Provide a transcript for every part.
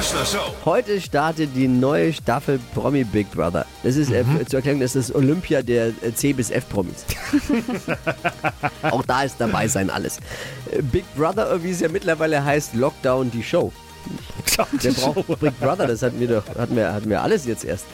Kerschner Show. Heute startet die neue Staffel Promi Big Brother. Das ist äh, zur Erklärung, das ist Olympia der äh, C bis F Promis. Auch da ist dabei sein alles. Äh, Big Brother, wie es ja mittlerweile heißt, Lockdown die Show. Der braucht Big Brother, das hatten wir doch, hatten wir, hatten wir alles jetzt erst.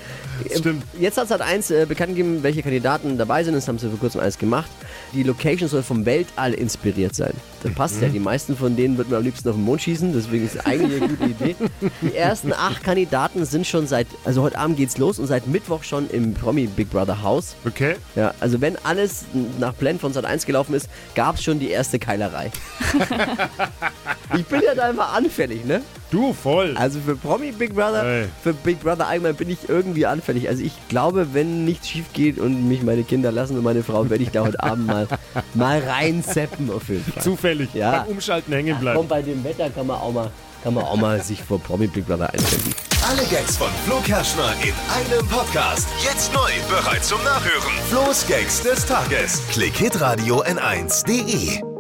Ähm, Stimmt. Jetzt hat es halt eins äh, bekannt gegeben, welche Kandidaten dabei sind. Das haben sie vor kurzem alles gemacht. Die Location soll vom Weltall inspiriert sein. Das passt ja. Die meisten von denen würden wir am liebsten auf den Mond schießen. Deswegen ist es eigentlich eine gute Idee. Die ersten acht Kandidaten sind schon seit, also heute Abend geht's los und seit Mittwoch schon im Promi Big Brother Haus. Okay. Ja, also wenn alles nach Plan von Sat 1 gelaufen ist, gab es schon die erste Keilerei. ich bin ja da einfach anfällig, ne? Du voll. Also für Promi Big Brother, Ey. für Big Brother allgemein bin ich irgendwie anfällig. Also ich glaube, wenn nichts schief geht und mich meine Kinder lassen und meine Frau, werde ich da heute Abend mal, mal reinseppen auf jeden Fall. Zufällig. Ja. Beim Umschalten hängen bleiben. Komm, bei dem Wetter kann man auch mal, kann man auch mal sich vor Promi Big Brother einstellen. Alle Gags von Flo Kerschner in einem Podcast. Jetzt neu, bereit zum Nachhören. Flo's Gags des Tages. Klick Hitradio N1.de.